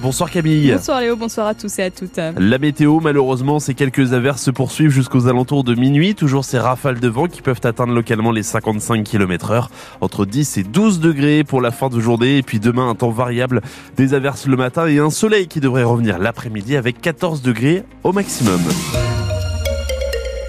Bonsoir Camille. Bonsoir Léo, bonsoir à tous et à toutes. La météo, malheureusement, ces quelques averses se poursuivent jusqu'aux alentours de minuit. Toujours ces rafales de vent qui peuvent atteindre localement les 55 km heure. Entre 10 et 12 degrés pour la fin de journée. Et puis demain, un temps variable. Des averses le matin et un soleil qui devrait revenir l'après-midi avec 14 degrés au maximum.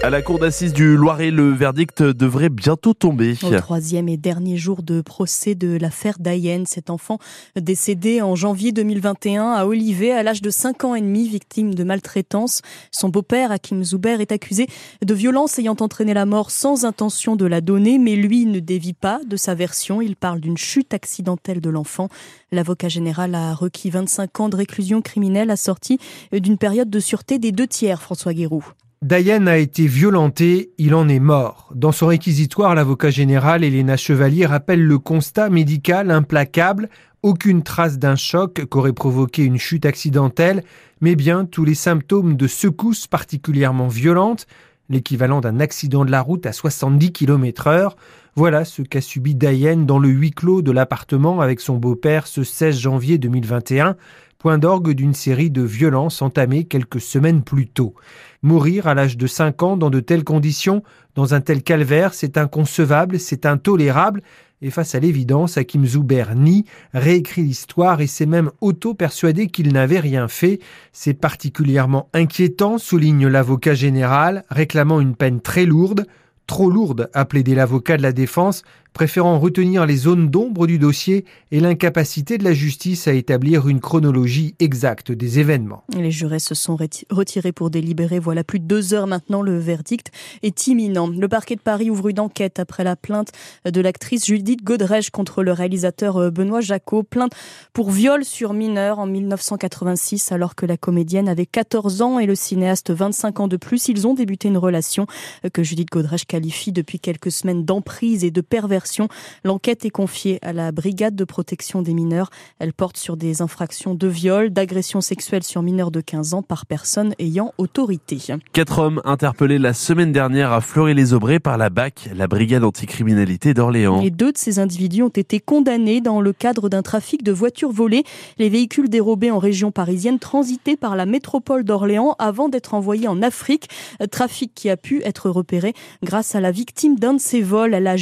À la cour d'assises du Loiret, le verdict devrait bientôt tomber. Au troisième et dernier jour de procès de l'affaire Diane, cet enfant décédé en janvier 2021 à Olivet à l'âge de 5 ans et demi, victime de maltraitance. Son beau-père, Hakim Zuber, est accusé de violence ayant entraîné la mort sans intention de la donner, mais lui ne dévie pas de sa version. Il parle d'une chute accidentelle de l'enfant. L'avocat général a requis 25 ans de réclusion criminelle assortie d'une période de sûreté des deux tiers, François Guéroux. Diane a été violentée, il en est mort. Dans son réquisitoire, l'avocat général Elena Chevalier rappelle le constat médical implacable, aucune trace d'un choc qu'aurait provoqué une chute accidentelle, mais bien tous les symptômes de secousses particulièrement violentes, l'équivalent d'un accident de la route à 70 km heure. Voilà ce qu'a subi Diane dans le huis clos de l'appartement avec son beau-père ce 16 janvier 2021 point d'orgue d'une série de violences entamées quelques semaines plus tôt. Mourir à l'âge de 5 ans dans de telles conditions, dans un tel calvaire, c'est inconcevable, c'est intolérable, et face à l'évidence, Hakim Zuber nie, réécrit l'histoire et s'est même auto-persuadé qu'il n'avait rien fait. C'est particulièrement inquiétant, souligne l'avocat général, réclamant une peine très lourde, trop lourde, a plaidé l'avocat de la défense, préférant retenir les zones d'ombre du dossier et l'incapacité de la justice à établir une chronologie exacte des événements. Les jurés se sont retirés pour délibérer. Voilà plus de deux heures maintenant. Le verdict est imminent. Le parquet de Paris ouvre une enquête après la plainte de l'actrice Judith Godrèche contre le réalisateur euh, Benoît Jacot. Plainte pour viol sur mineur en 1986 alors que la comédienne avait 14 ans et le cinéaste 25 ans de plus. Ils ont débuté une relation euh, que Judith Godrèche qualifie depuis quelques semaines d'emprise et de perversion L'enquête est confiée à la brigade de protection des mineurs. Elle porte sur des infractions de viol, d'agression sexuelle sur mineurs de 15 ans par personne ayant autorité. Quatre hommes interpellés la semaine dernière à Fleury-les-Aubrais par la BAC, la brigade anticriminalité d'Orléans. Et deux de ces individus ont été condamnés dans le cadre d'un trafic de voitures volées. Les véhicules dérobés en région parisienne transitaient par la métropole d'Orléans avant d'être envoyés en Afrique. Trafic qui a pu être repéré grâce à la victime d'un de ces vols. Elle a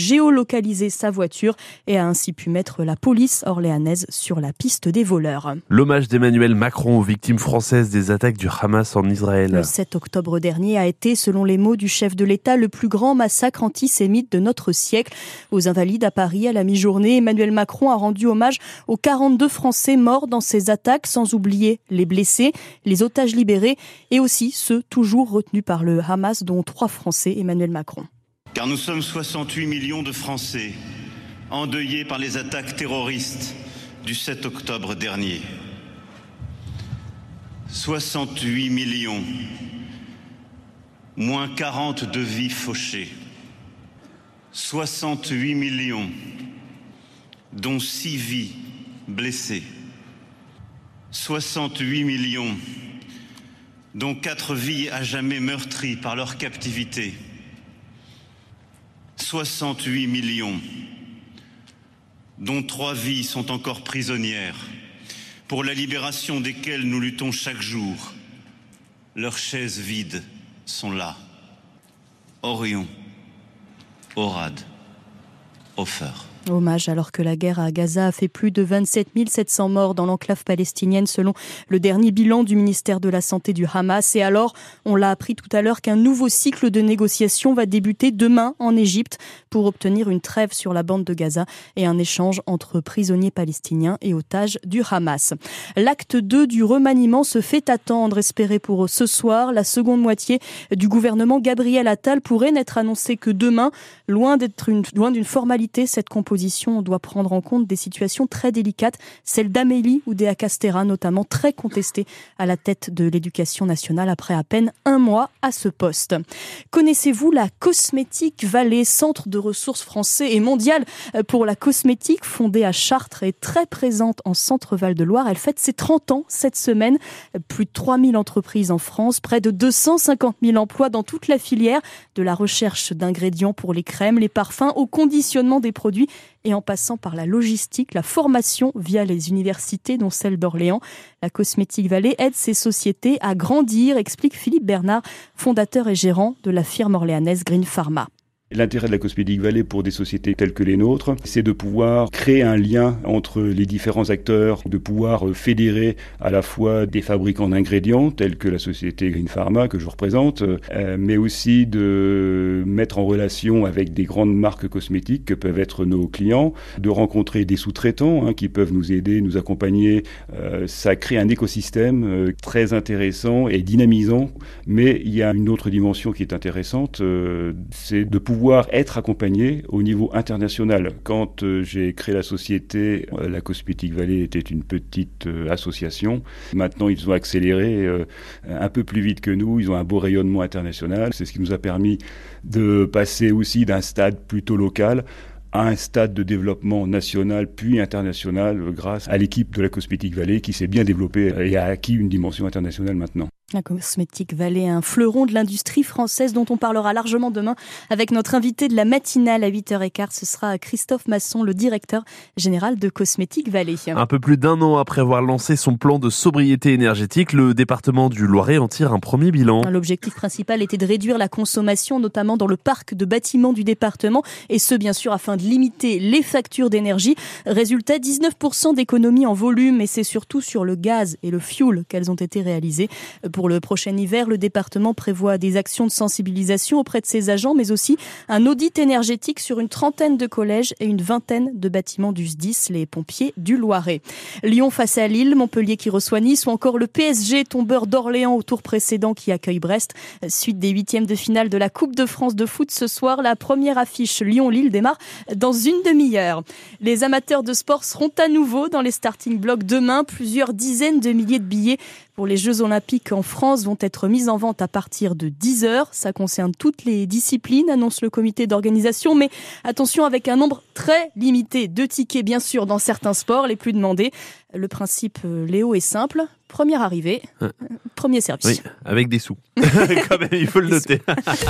sa voiture et a ainsi pu mettre la police orléanaise sur la piste des voleurs. L'hommage d'Emmanuel Macron aux victimes françaises des attaques du Hamas en Israël. Le 7 octobre dernier a été, selon les mots du chef de l'État, le plus grand massacre antisémite de notre siècle. Aux Invalides à Paris, à la mi-journée, Emmanuel Macron a rendu hommage aux 42 Français morts dans ces attaques, sans oublier les blessés, les otages libérés et aussi ceux toujours retenus par le Hamas, dont trois Français, Emmanuel Macron car nous sommes 68 millions de Français endeuillés par les attaques terroristes du 7 octobre dernier. 68 millions, moins 40 de vies fauchées. 68 millions, dont 6 vies blessées. 68 millions, dont 4 vies à jamais meurtries par leur captivité. 68 millions, dont trois vies sont encore prisonnières, pour la libération desquelles nous luttons chaque jour. Leurs chaises vides sont là. Orion, Orad, Ofer. Hommage alors que la guerre à Gaza a fait plus de 27 700 morts dans l'enclave palestinienne selon le dernier bilan du ministère de la Santé du Hamas. Et alors, on l'a appris tout à l'heure qu'un nouveau cycle de négociations va débuter demain en Égypte pour obtenir une trêve sur la bande de Gaza et un échange entre prisonniers palestiniens et otages du Hamas. L'acte 2 du remaniement se fait attendre, espéré pour ce soir. La seconde moitié du gouvernement Gabriel Attal pourrait n'être annoncée que demain. Loin d'être une, loin d'une formalité, cette composition doit prendre en compte des situations très délicates, celle d'Amélie Oudéa Castera notamment très contestée à la tête de l'éducation nationale après à peine un mois à ce poste. Connaissez-vous la Cosmétique Vallée, centre de ressources français et mondial pour la cosmétique, fondée à Chartres et très présente en Centre-Val de Loire? Elle fête ses 30 ans cette semaine. Plus de 3000 entreprises en France, près de 250 000 emplois dans toute la filière, de la recherche d'ingrédients pour les crèmes, les parfums, au conditionnement des produits et en passant par la logistique, la formation via les universités, dont celle d'Orléans. La Cosmétique Vallée aide ces sociétés à grandir, explique Philippe Bernard, fondateur et gérant de la firme orléanaise Green Pharma. L'intérêt de la Cosmétique Vallée pour des sociétés telles que les nôtres, c'est de pouvoir créer un lien entre les différents acteurs, de pouvoir fédérer à la fois des fabricants d'ingrédients tels que la société Green Pharma que je représente, euh, mais aussi de mettre en relation avec des grandes marques cosmétiques que peuvent être nos clients, de rencontrer des sous-traitants hein, qui peuvent nous aider, nous accompagner. Euh, ça crée un écosystème euh, très intéressant et dynamisant, mais il y a une autre dimension qui est intéressante, c'est de pouvoir être accompagné au niveau international. Quand euh, j'ai créé la société, euh, la Cosmétique Vallée était une petite euh, association. Maintenant, ils ont accéléré un peu plus vite que nous. Ils ont un beau rayonnement international. C'est ce qui nous a permis de passer aussi d'un stade plutôt local à un stade de développement national puis international grâce à l'équipe de la Cosmétique Vallée qui s'est bien développée et a acquis une dimension internationale maintenant. La cosmétique Vallée, un fleuron de l'industrie française dont on parlera largement demain avec notre invité de la matinale à 8h15. Ce sera Christophe Masson, le directeur général de Cosmétique Vallée. Un peu plus d'un an après avoir lancé son plan de sobriété énergétique, le département du Loiret en tire un premier bilan. L'objectif principal était de réduire la consommation, notamment dans le parc de bâtiments du département, et ce, bien sûr, afin de limiter les factures d'énergie. Résultat, 19% d'économie en volume, et c'est surtout sur le gaz et le fuel qu'elles ont été réalisées. Pour le prochain hiver, le département prévoit des actions de sensibilisation auprès de ses agents, mais aussi un audit énergétique sur une trentaine de collèges et une vingtaine de bâtiments du SDIS, les pompiers du Loiret. Lyon face à Lille, Montpellier qui reçoit Nice ou encore le PSG tombeur d'Orléans au tour précédent qui accueille Brest. Suite des huitièmes de finale de la Coupe de France de foot ce soir, la première affiche Lyon-Lille démarre dans une demi-heure. Les amateurs de sport seront à nouveau dans les starting blocks demain. Plusieurs dizaines de milliers de billets pour les Jeux Olympiques en France vont être mises en vente à partir de 10 heures. Ça concerne toutes les disciplines, annonce le comité d'organisation. Mais attention avec un nombre très limité de tickets, bien sûr, dans certains sports les plus demandés. Le principe, euh, Léo, est simple. Première arrivée, premier service. Oui, avec des sous. Quand même, il faut le noter.